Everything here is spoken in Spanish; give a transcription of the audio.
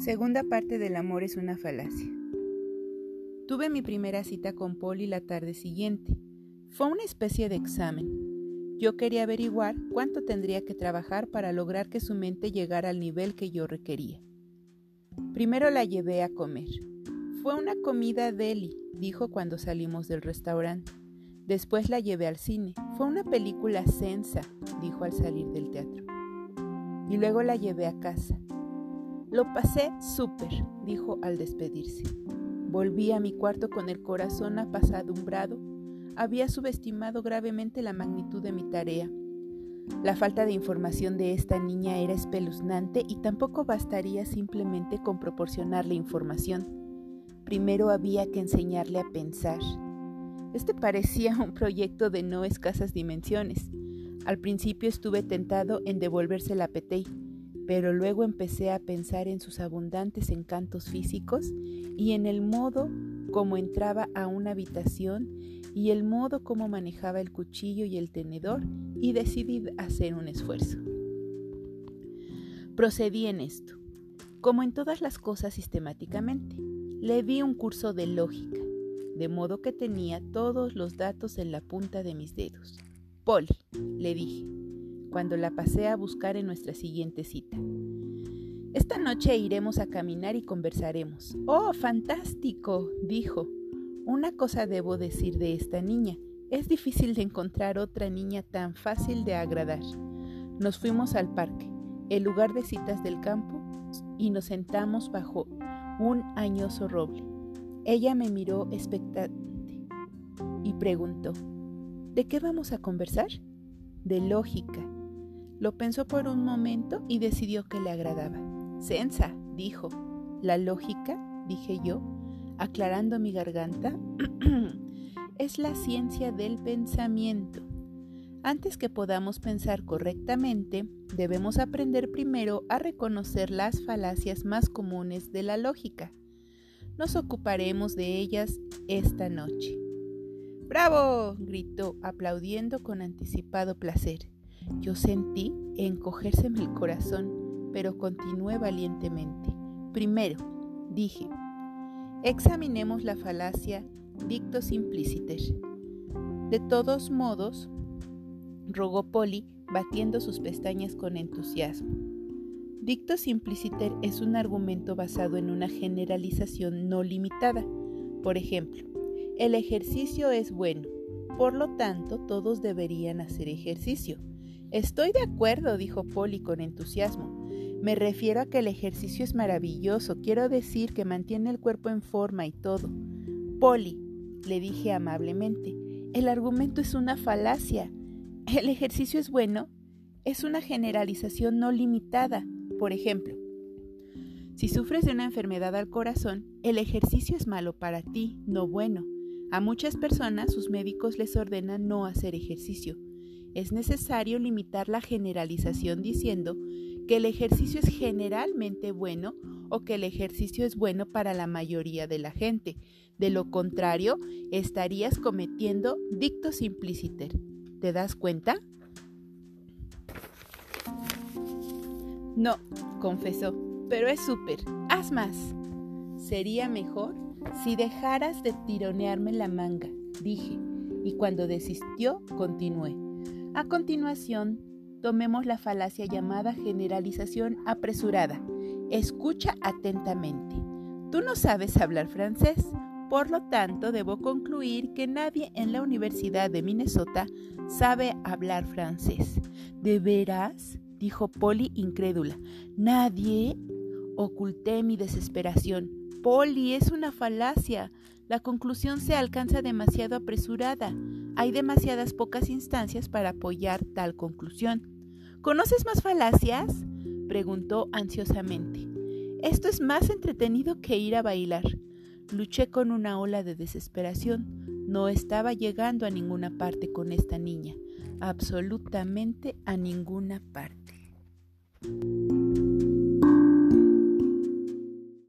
Segunda parte del amor es una falacia. Tuve mi primera cita con Polly la tarde siguiente. Fue una especie de examen. Yo quería averiguar cuánto tendría que trabajar para lograr que su mente llegara al nivel que yo requería. Primero la llevé a comer. Fue una comida deli, dijo cuando salimos del restaurante. Después la llevé al cine. Fue una película sensa, dijo al salir del teatro. Y luego la llevé a casa. Lo pasé súper, dijo al despedirse. Volví a mi cuarto con el corazón apasadumbrado. Había subestimado gravemente la magnitud de mi tarea. La falta de información de esta niña era espeluznante y tampoco bastaría simplemente con proporcionarle información. Primero había que enseñarle a pensar. Este parecía un proyecto de no escasas dimensiones. Al principio estuve tentado en devolverse la petey, pero luego empecé a pensar en sus abundantes encantos físicos y en el modo como entraba a una habitación y el modo como manejaba el cuchillo y el tenedor y decidí hacer un esfuerzo. Procedí en esto, como en todas las cosas sistemáticamente. Le di un curso de lógica, de modo que tenía todos los datos en la punta de mis dedos. Polly, le dije, cuando la pasé a buscar en nuestra siguiente cita. Esta noche iremos a caminar y conversaremos. ¡Oh, fantástico! dijo. Una cosa debo decir de esta niña. Es difícil de encontrar otra niña tan fácil de agradar. Nos fuimos al parque, el lugar de citas del campo, y nos sentamos bajo un añoso roble. Ella me miró expectante y preguntó, ¿de qué vamos a conversar? De lógica. Lo pensó por un momento y decidió que le agradaba. Sensa, dijo. La lógica, dije yo, aclarando mi garganta, es la ciencia del pensamiento. Antes que podamos pensar correctamente, debemos aprender primero a reconocer las falacias más comunes de la lógica. Nos ocuparemos de ellas esta noche. ¡Bravo! gritó, aplaudiendo con anticipado placer. Yo sentí encogérseme el corazón, pero continué valientemente. Primero, dije, examinemos la falacia dictus impliciter. De todos modos, rogó Polly, batiendo sus pestañas con entusiasmo. Dictus impliciter es un argumento basado en una generalización no limitada. Por ejemplo, el ejercicio es bueno, por lo tanto todos deberían hacer ejercicio. Estoy de acuerdo, dijo Polly con entusiasmo. Me refiero a que el ejercicio es maravilloso, quiero decir que mantiene el cuerpo en forma y todo. Polly, le dije amablemente, el argumento es una falacia. El ejercicio es bueno, es una generalización no limitada. Por ejemplo, si sufres de una enfermedad al corazón, el ejercicio es malo para ti, no bueno. A muchas personas sus médicos les ordenan no hacer ejercicio es necesario limitar la generalización diciendo que el ejercicio es generalmente bueno o que el ejercicio es bueno para la mayoría de la gente. De lo contrario, estarías cometiendo dictus impliciter. ¿Te das cuenta? No, confesó, pero es súper. Haz más. Sería mejor si dejaras de tironearme la manga, dije, y cuando desistió, continué. A continuación, tomemos la falacia llamada generalización apresurada. Escucha atentamente. Tú no sabes hablar francés, por lo tanto debo concluir que nadie en la Universidad de Minnesota sabe hablar francés. ¿De veras? dijo Polly incrédula. ¿Nadie? Oculté mi desesperación. Polly, es una falacia. La conclusión se alcanza demasiado apresurada. Hay demasiadas pocas instancias para apoyar tal conclusión. ¿Conoces más falacias? preguntó ansiosamente. Esto es más entretenido que ir a bailar. Luché con una ola de desesperación. No estaba llegando a ninguna parte con esta niña, absolutamente a ninguna parte.